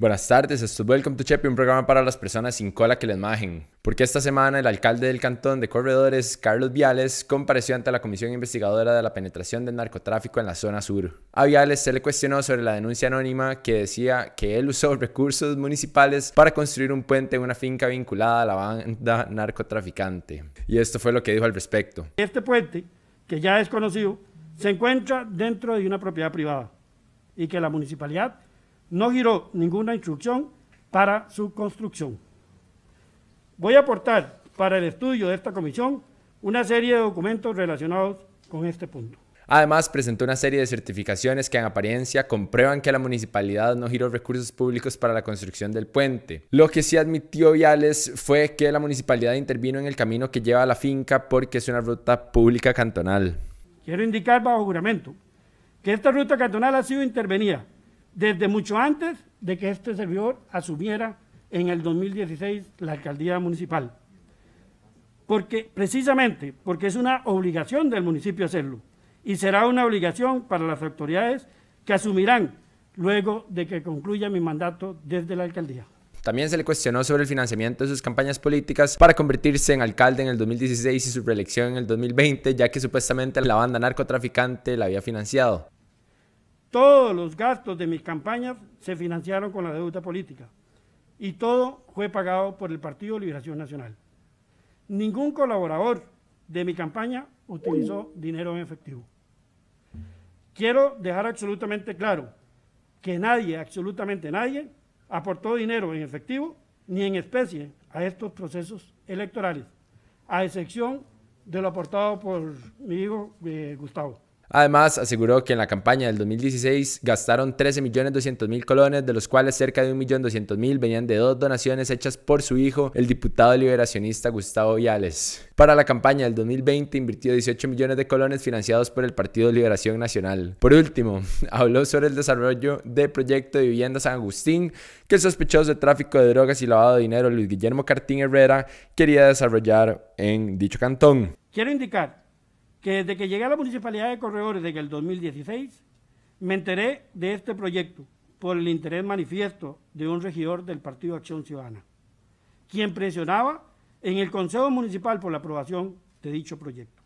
Buenas tardes, esto es Welcome to Chepe, un programa para las personas sin cola que les majen. Porque esta semana el alcalde del cantón de Corredores, Carlos Viales, compareció ante la Comisión Investigadora de la Penetración del Narcotráfico en la zona sur. A Viales se le cuestionó sobre la denuncia anónima que decía que él usó recursos municipales para construir un puente en una finca vinculada a la banda narcotraficante. Y esto fue lo que dijo al respecto. Este puente, que ya es conocido, se encuentra dentro de una propiedad privada y que la municipalidad no giró ninguna instrucción para su construcción. Voy a aportar para el estudio de esta comisión una serie de documentos relacionados con este punto. Además, presentó una serie de certificaciones que en apariencia comprueban que la municipalidad no giró recursos públicos para la construcción del puente. Lo que sí admitió Viales fue que la municipalidad intervino en el camino que lleva a la finca porque es una ruta pública cantonal. Quiero indicar bajo juramento que esta ruta cantonal ha sido intervenida desde mucho antes de que este servidor asumiera en el 2016 la alcaldía municipal. Porque, precisamente, porque es una obligación del municipio hacerlo y será una obligación para las autoridades que asumirán luego de que concluya mi mandato desde la alcaldía. También se le cuestionó sobre el financiamiento de sus campañas políticas para convertirse en alcalde en el 2016 y su reelección en el 2020, ya que supuestamente la banda narcotraficante la había financiado. Todos los gastos de mis campañas se financiaron con la deuda política y todo fue pagado por el Partido Liberación Nacional. Ningún colaborador de mi campaña utilizó dinero en efectivo. Quiero dejar absolutamente claro que nadie, absolutamente nadie, aportó dinero en efectivo ni en especie a estos procesos electorales, a excepción de lo aportado por mi hijo eh, Gustavo. Además, aseguró que en la campaña del 2016 gastaron 13.200.000 colones, de los cuales cerca de 1.200.000 venían de dos donaciones hechas por su hijo, el diputado liberacionista Gustavo Viales. Para la campaña del 2020 invirtió 18 millones de colones financiados por el Partido Liberación Nacional. Por último, habló sobre el desarrollo del proyecto de vivienda San Agustín, que el sospechoso de tráfico de drogas y lavado de dinero Luis Guillermo Cartín Herrera quería desarrollar en dicho cantón. Quiero indicar que desde que llegué a la Municipalidad de Corredores en el 2016, me enteré de este proyecto por el interés manifiesto de un regidor del Partido Acción Ciudadana, quien presionaba en el Consejo Municipal por la aprobación de dicho proyecto.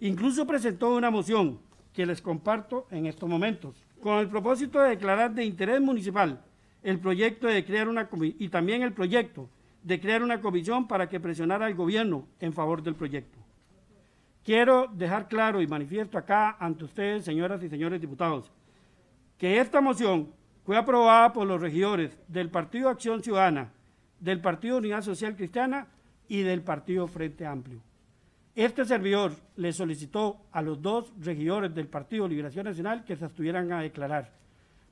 Incluso presentó una moción que les comparto en estos momentos, con el propósito de declarar de interés municipal el proyecto de crear una y también el proyecto de crear una comisión para que presionara al gobierno en favor del proyecto. Quiero dejar claro y manifiesto acá ante ustedes, señoras y señores diputados, que esta moción fue aprobada por los regidores del Partido Acción Ciudadana, del Partido Unidad Social Cristiana y del Partido Frente Amplio. Este servidor le solicitó a los dos regidores del Partido Liberación Nacional que se estuvieran a declarar.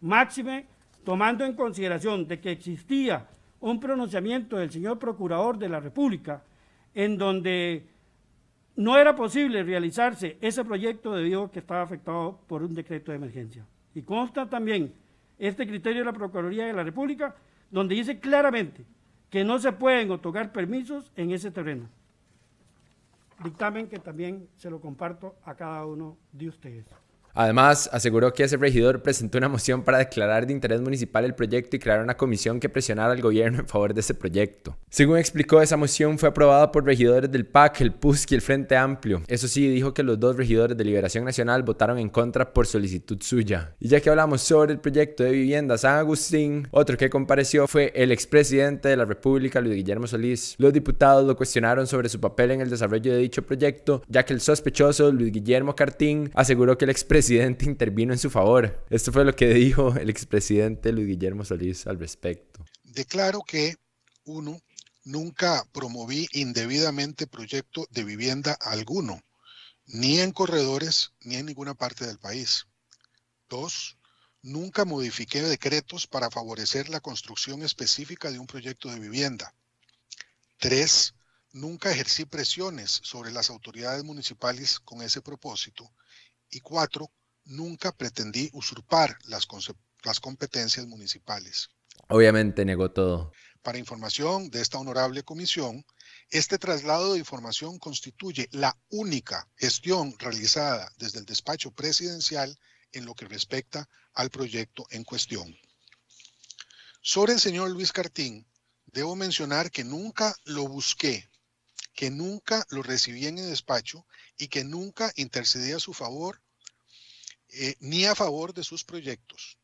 Máxime, tomando en consideración de que existía un pronunciamiento del señor Procurador de la República en donde no era posible realizarse ese proyecto debido a que estaba afectado por un decreto de emergencia. Y consta también este criterio de la Procuraduría de la República, donde dice claramente que no se pueden otorgar permisos en ese terreno. Dictamen que también se lo comparto a cada uno de ustedes. Además, aseguró que ese regidor presentó una moción para declarar de interés municipal el proyecto y crear una comisión que presionara al gobierno en favor de ese proyecto. Según explicó, esa moción fue aprobada por regidores del PAC, el PUSC y el Frente Amplio. Eso sí, dijo que los dos regidores de Liberación Nacional votaron en contra por solicitud suya. Y ya que hablamos sobre el proyecto de vivienda San Agustín, otro que compareció fue el expresidente de la República, Luis Guillermo Solís. Los diputados lo cuestionaron sobre su papel en el desarrollo de dicho proyecto, ya que el sospechoso, Luis Guillermo Cartín, aseguró que el expresidente presidente intervino en su favor. Esto fue lo que dijo el expresidente Luis Guillermo Solís al respecto. Declaro que, uno, nunca promoví indebidamente proyecto de vivienda alguno, ni en corredores ni en ninguna parte del país. Dos, nunca modifiqué decretos para favorecer la construcción específica de un proyecto de vivienda. Tres, nunca ejercí presiones sobre las autoridades municipales con ese propósito. Y cuatro, nunca pretendí usurpar las, las competencias municipales. Obviamente negó todo. Para información de esta honorable comisión, este traslado de información constituye la única gestión realizada desde el despacho presidencial en lo que respecta al proyecto en cuestión. Sobre el señor Luis Cartín, debo mencionar que nunca lo busqué, que nunca lo recibí en el despacho y que nunca intercedí a su favor eh, ni a favor de sus proyectos.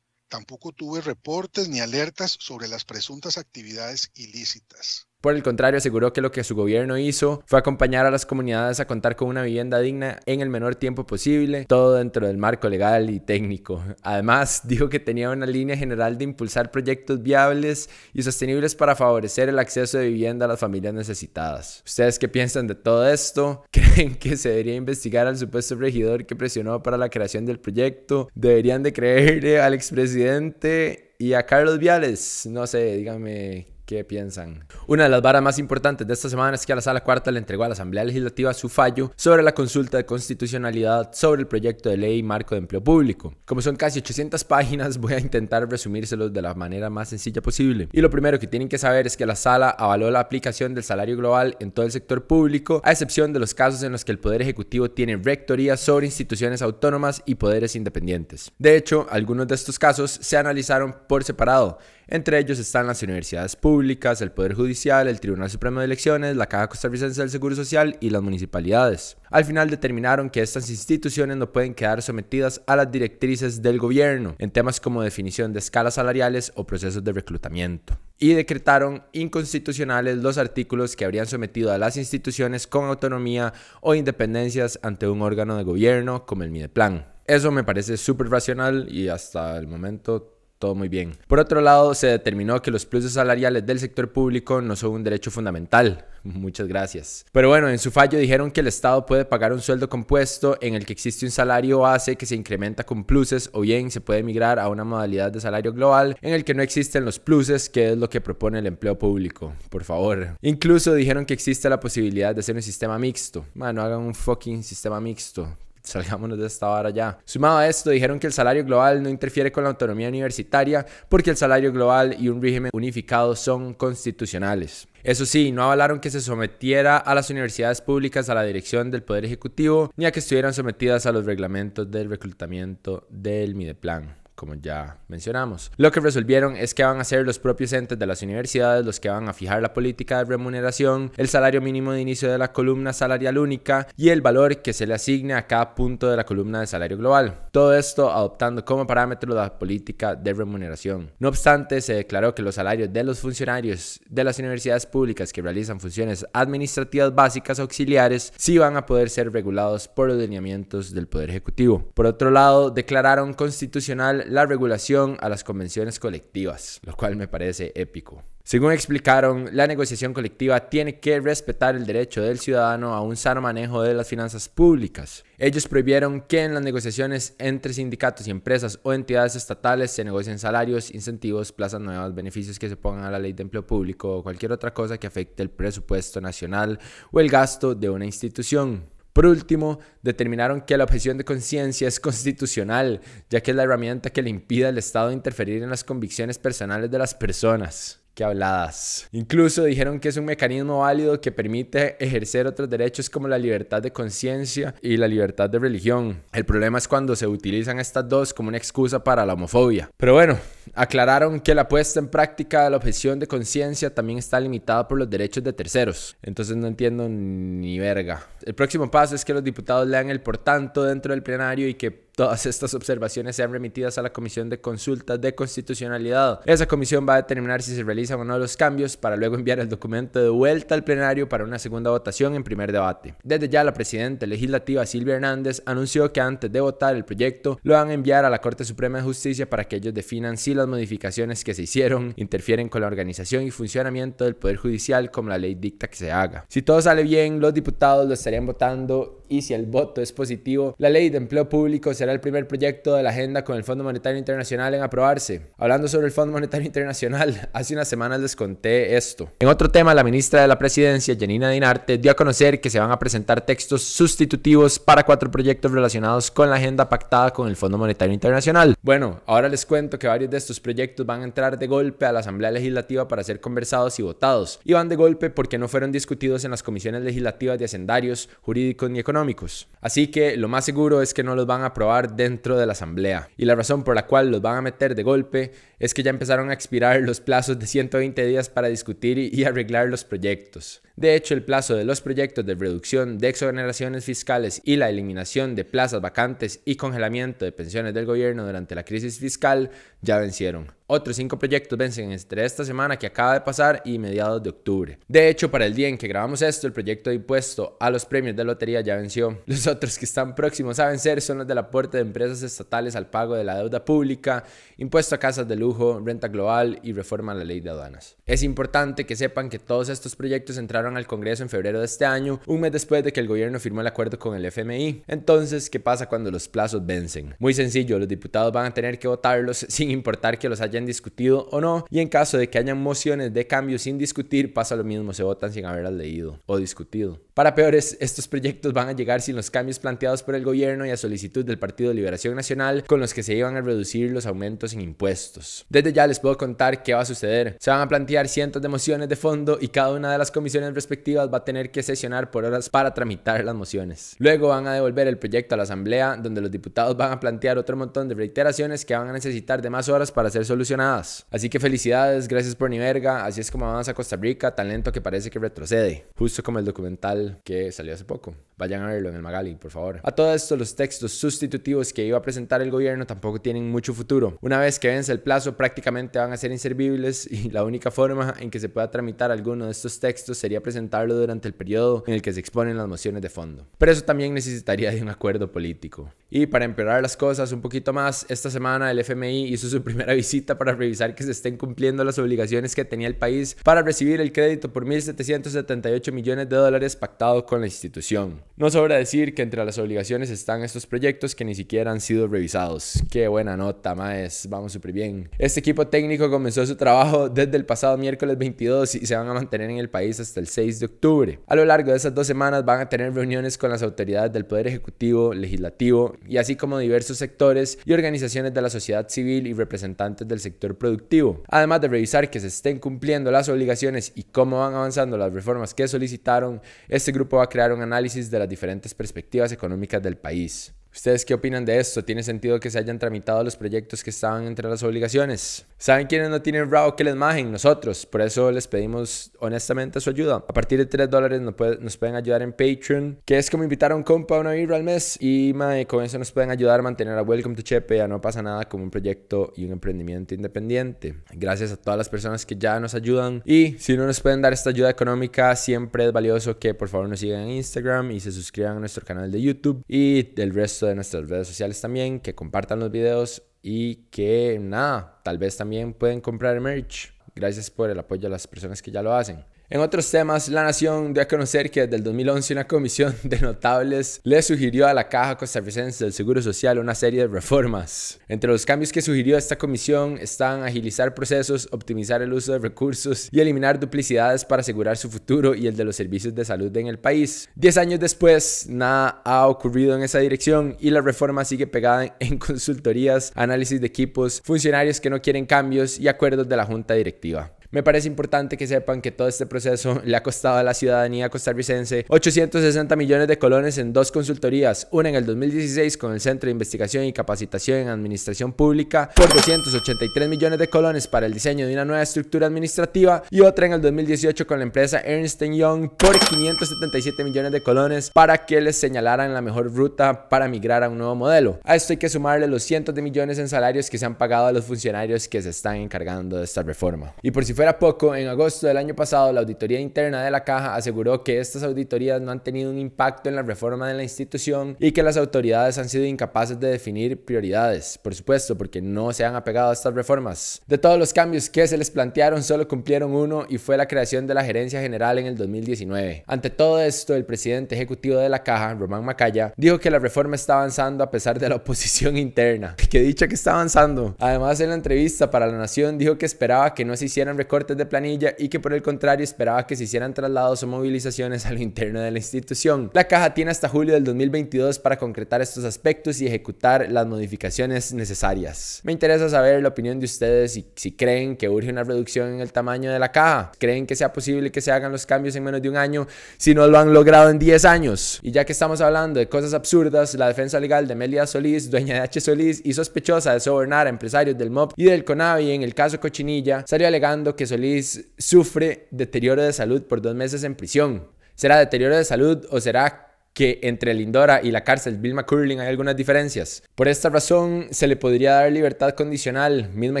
Tampoco tuve reportes ni alertas sobre las presuntas actividades ilícitas. Por el contrario, aseguró que lo que su gobierno hizo fue acompañar a las comunidades a contar con una vivienda digna en el menor tiempo posible, todo dentro del marco legal y técnico. Además, dijo que tenía una línea general de impulsar proyectos viables y sostenibles para favorecer el acceso de vivienda a las familias necesitadas. ¿Ustedes qué piensan de todo esto? ¿Creen que se debería investigar al supuesto regidor que presionó para la creación del proyecto? ¿Deberían de creerle al expresidente y a Carlos Viales? No sé, díganme ¿Qué piensan? Una de las varas más importantes de esta semana es que la Sala Cuarta le entregó a la Asamblea Legislativa su fallo sobre la consulta de constitucionalidad sobre el proyecto de ley marco de empleo público. Como son casi 800 páginas, voy a intentar resumírselos de la manera más sencilla posible. Y lo primero que tienen que saber es que la Sala avaló la aplicación del salario global en todo el sector público, a excepción de los casos en los que el Poder Ejecutivo tiene rectoría sobre instituciones autónomas y poderes independientes. De hecho, algunos de estos casos se analizaron por separado entre ellos están las universidades públicas, el Poder Judicial, el Tribunal Supremo de Elecciones, la Caja Costarricense del Seguro Social y las municipalidades. Al final determinaron que estas instituciones no pueden quedar sometidas a las directrices del gobierno en temas como definición de escalas salariales o procesos de reclutamiento. Y decretaron inconstitucionales los artículos que habrían sometido a las instituciones con autonomía o independencias ante un órgano de gobierno como el Mideplan. Eso me parece súper racional y hasta el momento todo muy bien. Por otro lado, se determinó que los pluses salariales del sector público no son un derecho fundamental. Muchas gracias. Pero bueno, en su fallo dijeron que el Estado puede pagar un sueldo compuesto en el que existe un salario base que se incrementa con pluses o bien se puede migrar a una modalidad de salario global en el que no existen los pluses, que es lo que propone el empleo público. Por favor. Incluso dijeron que existe la posibilidad de hacer un sistema mixto. Mano, hagan un fucking sistema mixto salgámonos de esta vara ya. Sumado a esto, dijeron que el salario global no interfiere con la autonomía universitaria porque el salario global y un régimen unificado son constitucionales. Eso sí, no avalaron que se sometiera a las universidades públicas a la dirección del Poder Ejecutivo ni a que estuvieran sometidas a los reglamentos del reclutamiento del Mideplan como ya mencionamos. Lo que resolvieron es que van a ser los propios entes de las universidades los que van a fijar la política de remuneración, el salario mínimo de inicio de la columna salarial única y el valor que se le asigne a cada punto de la columna de salario global. Todo esto adoptando como parámetro la política de remuneración. No obstante, se declaró que los salarios de los funcionarios de las universidades públicas que realizan funciones administrativas básicas auxiliares sí van a poder ser regulados por los lineamientos del Poder Ejecutivo. Por otro lado, declararon constitucional la regulación a las convenciones colectivas, lo cual me parece épico. Según explicaron, la negociación colectiva tiene que respetar el derecho del ciudadano a un sano manejo de las finanzas públicas. Ellos prohibieron que en las negociaciones entre sindicatos y empresas o entidades estatales se negocien salarios, incentivos, plazas nuevas, beneficios que se pongan a la ley de empleo público o cualquier otra cosa que afecte el presupuesto nacional o el gasto de una institución. Por último, determinaron que la objeción de conciencia es constitucional, ya que es la herramienta que le impide al Estado interferir en las convicciones personales de las personas habladas. Incluso dijeron que es un mecanismo válido que permite ejercer otros derechos como la libertad de conciencia y la libertad de religión. El problema es cuando se utilizan estas dos como una excusa para la homofobia. Pero bueno, aclararon que la puesta en práctica de la objeción de conciencia también está limitada por los derechos de terceros. Entonces no entiendo ni verga. El próximo paso es que los diputados lean el por tanto dentro del plenario y que Todas estas observaciones sean remitidas a la Comisión de Consultas de Constitucionalidad. Esa comisión va a determinar si se realizan o no los cambios para luego enviar el documento de vuelta al plenario para una segunda votación en primer debate. Desde ya la presidenta legislativa Silvia Hernández anunció que antes de votar el proyecto lo van a enviar a la Corte Suprema de Justicia para que ellos definan si las modificaciones que se hicieron interfieren con la organización y funcionamiento del Poder Judicial como la ley dicta que se haga. Si todo sale bien, los diputados lo estarían votando y si el voto es positivo, la ley de empleo público será el primer proyecto de la agenda con el Fondo Monetario Internacional en aprobarse. Hablando sobre el Fondo Monetario Internacional, hace unas semanas les conté esto. En otro tema, la ministra de la Presidencia, Janina Dinarte, dio a conocer que se van a presentar textos sustitutivos para cuatro proyectos relacionados con la agenda pactada con el Fondo Monetario Internacional. Bueno, ahora les cuento que varios de estos proyectos van a entrar de golpe a la Asamblea Legislativa para ser conversados y votados. Y van de golpe porque no fueron discutidos en las comisiones legislativas de hacendarios, jurídicos ni económicos. Así que lo más seguro es que no los van a aprobar dentro de la Asamblea. Y la razón por la cual los van a meter de golpe es que ya empezaron a expirar los plazos de 120 días para discutir y arreglar los proyectos. De hecho, el plazo de los proyectos de reducción de exoneraciones fiscales y la eliminación de plazas vacantes y congelamiento de pensiones del gobierno durante la crisis fiscal ya vencieron. Otros cinco proyectos vencen entre esta semana que acaba de pasar y mediados de octubre. De hecho, para el día en que grabamos esto, el proyecto de impuesto a los premios de lotería ya venció. Los otros que están próximos a vencer son los del aporte de empresas estatales al pago de la deuda pública, impuesto a casas de lujo, renta global y reforma a la ley de aduanas. Es importante que sepan que todos estos proyectos entraron al Congreso en febrero de este año, un mes después de que el gobierno firmó el acuerdo con el FMI. Entonces, ¿qué pasa cuando los plazos vencen? Muy sencillo, los diputados van a tener que votarlos sin importar que los hayan discutido o no, y en caso de que hayan mociones de cambio sin discutir, pasa lo mismo, se votan sin haberlas leído o discutido. Para peores, estos proyectos van a llegar sin los cambios planteados por el gobierno y a solicitud del Partido de Liberación Nacional con los que se iban a reducir los aumentos en impuestos. Desde ya les puedo contar qué va a suceder. Se van a plantear cientos de mociones de fondo y cada una de las comisiones respectivas va a tener que sesionar por horas para tramitar las mociones. Luego van a devolver el proyecto a la Asamblea donde los diputados van a plantear otro montón de reiteraciones que van a necesitar de más horas para ser solucionadas. Así que felicidades, gracias por ni verga, así es como avanza Costa Rica, talento que parece que retrocede, justo como el documental que salió hace poco. Vayan a verlo en el Magali, por favor. A todo esto, los textos sustitutivos que iba a presentar el gobierno tampoco tienen mucho futuro. Una vez que vence el plazo, prácticamente van a ser inservibles y la única forma en que se pueda tramitar alguno de estos textos sería presentarlo durante el periodo en el que se exponen las mociones de fondo. Pero eso también necesitaría de un acuerdo político. Y para empeorar las cosas un poquito más, esta semana el FMI hizo su primera visita para revisar que se estén cumpliendo las obligaciones que tenía el país para recibir el crédito por 1.778 millones de dólares pactado con la institución. No sobra decir que entre las obligaciones están estos proyectos que ni siquiera han sido revisados. Qué buena nota, maes, vamos súper bien. Este equipo técnico comenzó su trabajo desde el pasado miércoles 22 y se van a mantener en el país hasta el 6 de octubre. A lo largo de esas dos semanas van a tener reuniones con las autoridades del Poder Ejecutivo, Legislativo y así como diversos sectores y organizaciones de la sociedad civil y representantes del sector productivo. Además de revisar que se estén cumpliendo las obligaciones y cómo van avanzando las reformas que solicitaron, este grupo va a crear un análisis de las diferentes perspectivas económicas del país. ¿Ustedes qué opinan de esto? ¿Tiene sentido que se hayan tramitado los proyectos que estaban entre las obligaciones? ¿Saben quiénes no tienen RAW que les majen? Nosotros. Por eso les pedimos honestamente su ayuda. A partir de 3 dólares nos, pueden ayudar en Patreon, que es como invitar a un compa a una birra al mes. Y con eso nos pueden ayudar a mantener a Welcome to Chepe, a No Pasa Nada como un proyecto y un emprendimiento independiente. Gracias a todas las personas que ya nos ayudan. Y si no nos pueden dar esta ayuda económica, siempre es valioso que por favor nos sigan en Instagram y se suscriban a nuestro canal de YouTube y del resto de nuestras redes sociales también, que compartan los videos y que nada, tal vez también pueden comprar merch. Gracias por el apoyo a las personas que ya lo hacen. En otros temas, La Nación dio a conocer que desde el 2011 una comisión de notables le sugirió a la Caja Costarricense del Seguro Social una serie de reformas. Entre los cambios que sugirió esta comisión están agilizar procesos, optimizar el uso de recursos y eliminar duplicidades para asegurar su futuro y el de los servicios de salud en el país. Diez años después, nada ha ocurrido en esa dirección y la reforma sigue pegada en consultorías, análisis de equipos, funcionarios que no quieren cambios y acuerdos de la junta directiva. Me parece importante que sepan que todo este proceso le ha costado a la ciudadanía costarricense 860 millones de colones en dos consultorías, una en el 2016 con el Centro de Investigación y Capacitación en Administración Pública por 283 millones de colones para el diseño de una nueva estructura administrativa y otra en el 2018 con la empresa Ernst Young por 577 millones de colones para que les señalaran la mejor ruta para migrar a un nuevo modelo. A esto hay que sumarle los cientos de millones en salarios que se han pagado a los funcionarios que se están encargando de esta reforma. Y por si fuera poco, en agosto del año pasado, la Auditoría Interna de la Caja aseguró que estas auditorías no han tenido un impacto en la reforma de la institución y que las autoridades han sido incapaces de definir prioridades, por supuesto, porque no se han apegado a estas reformas. De todos los cambios que se les plantearon, solo cumplieron uno y fue la creación de la Gerencia General en el 2019. Ante todo esto, el presidente ejecutivo de la Caja, Román Macaya, dijo que la reforma está avanzando a pesar de la oposición interna. Que dicha que está avanzando. Además, en la entrevista para La Nación dijo que esperaba que no se hicieran recortes de planilla y que por el contrario esperaba que se hicieran traslados o movilizaciones a lo interno de la institución. La caja tiene hasta julio del 2022 para concretar estos aspectos y ejecutar las modificaciones necesarias. Me interesa saber la opinión de ustedes y si creen que urge una reducción en el tamaño de la caja. ¿Creen que sea posible que se hagan los cambios en menos de un año si no lo han logrado en 10 años? Y ya que estamos hablando de cosas absurdas, la defensa legal de Melia Solís, dueña de H. Solís y sospechosa de sobornar a empresarios del MOB y del CONAVI en el caso Cochinilla, salió alegando Solís sufre deterioro de salud por dos meses en prisión. ¿Será deterioro de salud o será que entre Lindora y la cárcel Vilma Curling hay algunas diferencias. Por esta razón, se le podría dar libertad condicional, misma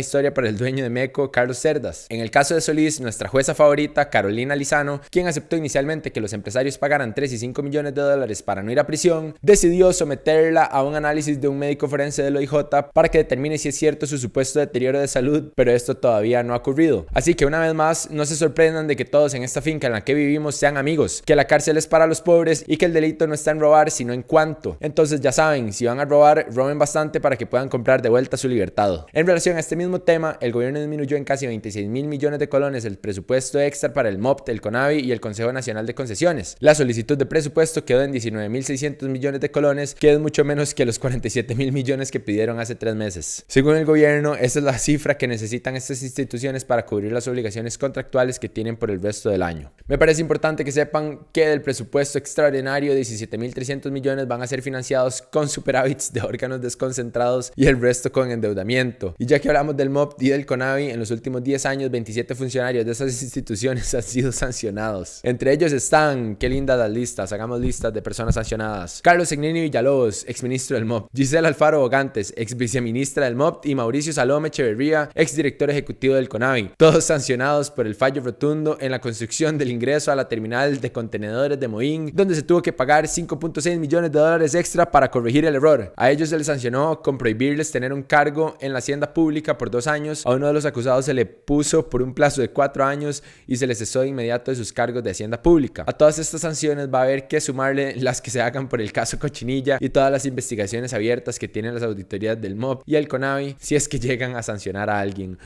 historia para el dueño de Meco, Carlos Cerdas. En el caso de Solís, nuestra jueza favorita, Carolina Lizano, quien aceptó inicialmente que los empresarios pagaran 3 y 5 millones de dólares para no ir a prisión, decidió someterla a un análisis de un médico forense del OIJ para que determine si es cierto su supuesto deterioro de salud, pero esto todavía no ha ocurrido. Así que una vez más, no se sorprendan de que todos en esta finca en la que vivimos sean amigos, que la cárcel es para los pobres y que el delito no está en robar, sino en cuánto. Entonces ya saben, si van a robar, roben bastante para que puedan comprar de vuelta su libertad. En relación a este mismo tema, el gobierno disminuyó en casi 26 mil millones de colones el presupuesto extra para el MOPT, el CONAVI y el Consejo Nacional de Concesiones. La solicitud de presupuesto quedó en 19 mil 600 millones de colones, que es mucho menos que los 47 mil millones que pidieron hace tres meses. Según el gobierno, esta es la cifra que necesitan estas instituciones para cubrir las obligaciones contractuales que tienen por el resto del año. Me parece importante que sepan que del presupuesto extraordinario 17 1.300 millones van a ser financiados con superávits de órganos desconcentrados y el resto con endeudamiento. Y ya que hablamos del MOP y del CONAVI, en los últimos 10 años 27 funcionarios de esas instituciones han sido sancionados. Entre ellos están, qué lindas las listas, hagamos listas de personas sancionadas. Carlos Egnini Villalobos, exministro del MOP. Gisela Alfaro Bogantes, ex viceministra del MOP. Y Mauricio Salome Echeverría, ex director ejecutivo del CONAVI. Todos sancionados por el fallo rotundo en la construcción del ingreso a la terminal de contenedores de Moín, donde se tuvo que pagar 5 5.6 millones de dólares extra para corregir el error. A ellos se les sancionó con prohibirles tener un cargo en la hacienda pública por dos años. A uno de los acusados se le puso por un plazo de cuatro años y se les cesó de inmediato de sus cargos de hacienda pública. A todas estas sanciones va a haber que sumarle las que se hagan por el caso Cochinilla y todas las investigaciones abiertas que tienen las auditorías del MOB y el CONAVI si es que llegan a sancionar a alguien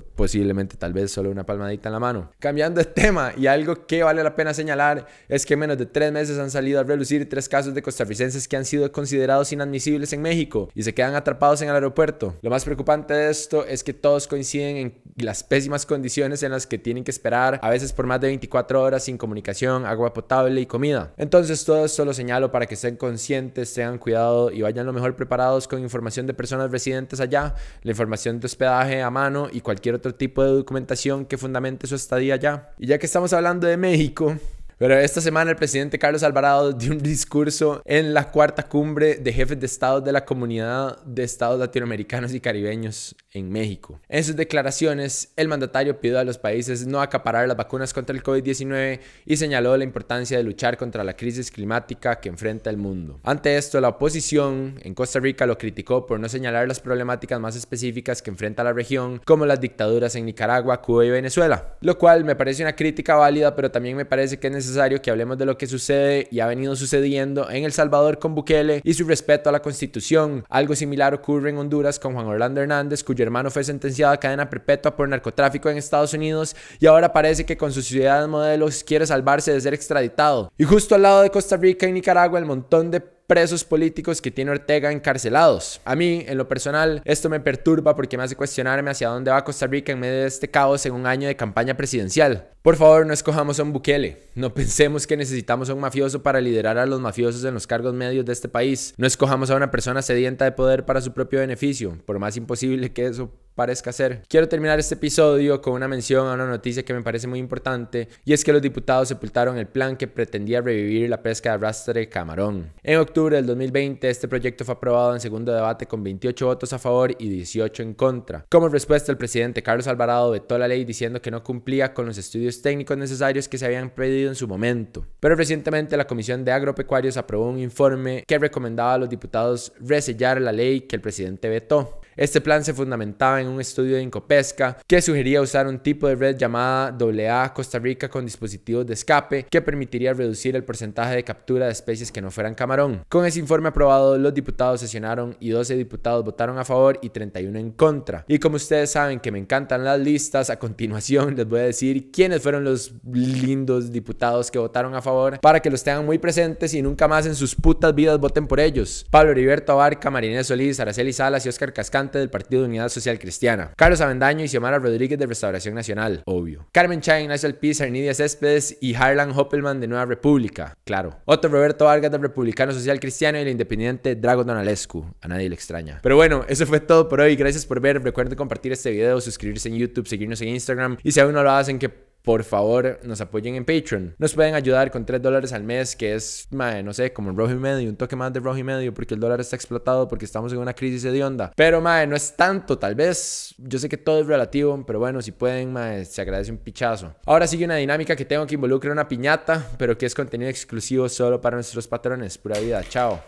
posiblemente tal vez solo una palmadita en la mano. Cambiando de tema y algo que vale la pena señalar es que menos de tres meses han salido a relucir tres casos de costarricenses que han sido considerados inadmisibles en México y se quedan atrapados en el aeropuerto. Lo más preocupante de esto es que todos coinciden en las pésimas condiciones en las que tienen que esperar a veces por más de 24 horas sin comunicación, agua potable y comida. Entonces todo esto lo señalo para que estén conscientes, tengan cuidado y vayan lo mejor preparados con información de personas residentes allá, la información de hospedaje a mano y cualquier otro tipo de documentación que fundamente su estadía allá. Y ya que estamos hablando de México, pero esta semana el presidente Carlos Alvarado dio un discurso en la cuarta cumbre de jefes de Estado de la Comunidad de Estados Latinoamericanos y Caribeños en México. En sus declaraciones, el mandatario pidió a los países no acaparar las vacunas contra el COVID-19 y señaló la importancia de luchar contra la crisis climática que enfrenta el mundo. Ante esto, la oposición en Costa Rica lo criticó por no señalar las problemáticas más específicas que enfrenta la región, como las dictaduras en Nicaragua, Cuba y Venezuela, lo cual me parece una crítica válida, pero también me parece que es necesario que hablemos de lo que sucede y ha venido sucediendo en El Salvador con Bukele y su respeto a la Constitución. Algo similar ocurre en Honduras con Juan Orlando Hernández, cuyo hermano fue sentenciado a cadena perpetua por narcotráfico en Estados Unidos y ahora parece que con sus ciudades modelos quiere salvarse de ser extraditado. Y justo al lado de Costa Rica y Nicaragua, el montón de presos políticos que tiene Ortega encarcelados. A mí, en lo personal, esto me perturba porque me hace cuestionarme hacia dónde va Costa Rica en medio de este caos en un año de campaña presidencial. Por favor, no escojamos a un Bukele. No pensemos que necesitamos a un mafioso para liderar a los mafiosos en los cargos medios de este país. No escojamos a una persona sedienta de poder para su propio beneficio, por más imposible que eso parezca ser. Quiero terminar este episodio con una mención a una noticia que me parece muy importante y es que los diputados sepultaron el plan que pretendía revivir la pesca de arrastre camarón. En octubre del 2020 este proyecto fue aprobado en segundo debate con 28 votos a favor y 18 en contra. Como respuesta el presidente Carlos Alvarado vetó la ley diciendo que no cumplía con los estudios técnicos necesarios que se habían pedido en su momento. Pero recientemente la Comisión de Agropecuarios aprobó un informe que recomendaba a los diputados resellar la ley que el presidente vetó. Este plan se fundamentaba en un estudio de Incopesca que sugería usar un tipo de red llamada AA Costa Rica con dispositivos de escape que permitiría reducir el porcentaje de captura de especies que no fueran camarón. Con ese informe aprobado, los diputados sesionaron y 12 diputados votaron a favor y 31 en contra. Y como ustedes saben que me encantan las listas, a continuación les voy a decir quiénes fueron los lindos diputados que votaron a favor para que los tengan muy presentes y nunca más en sus putas vidas voten por ellos. Pablo Heriberto Abarca, Marinés Solís, Araceli Salas y Oscar Del Partido de Unidad Social Cristiana. Carlos Avendaño y Xiomara Rodríguez de Restauración Nacional, obvio. Carmen Chá, Ignacio Alpiz, Arnidia Céspedes y Harlan Hoppelman de Nueva República, claro. Otro Roberto Vargas del Republicano Social Cristiano y el independiente Drago Donalescu. A nadie le extraña. Pero bueno, eso fue todo por hoy. Gracias por ver. Recuerden compartir este video, suscribirse en YouTube, seguirnos en Instagram. Y si aún no lo hacen, que por favor nos apoyen en Patreon. Nos pueden ayudar con 3 dólares al mes, que es, no sé, como un rojo y medio, un toque más de rojo y medio, porque el dólar está explotado, porque estamos en una crisis de onda. Pero, madre, no es tanto, tal vez. Yo sé que todo es relativo, pero bueno, si pueden, madre, se agradece un pichazo. Ahora sigue una dinámica que tengo que involucrar una piñata, pero que es contenido exclusivo solo para nuestros patrones. Pura vida, chao.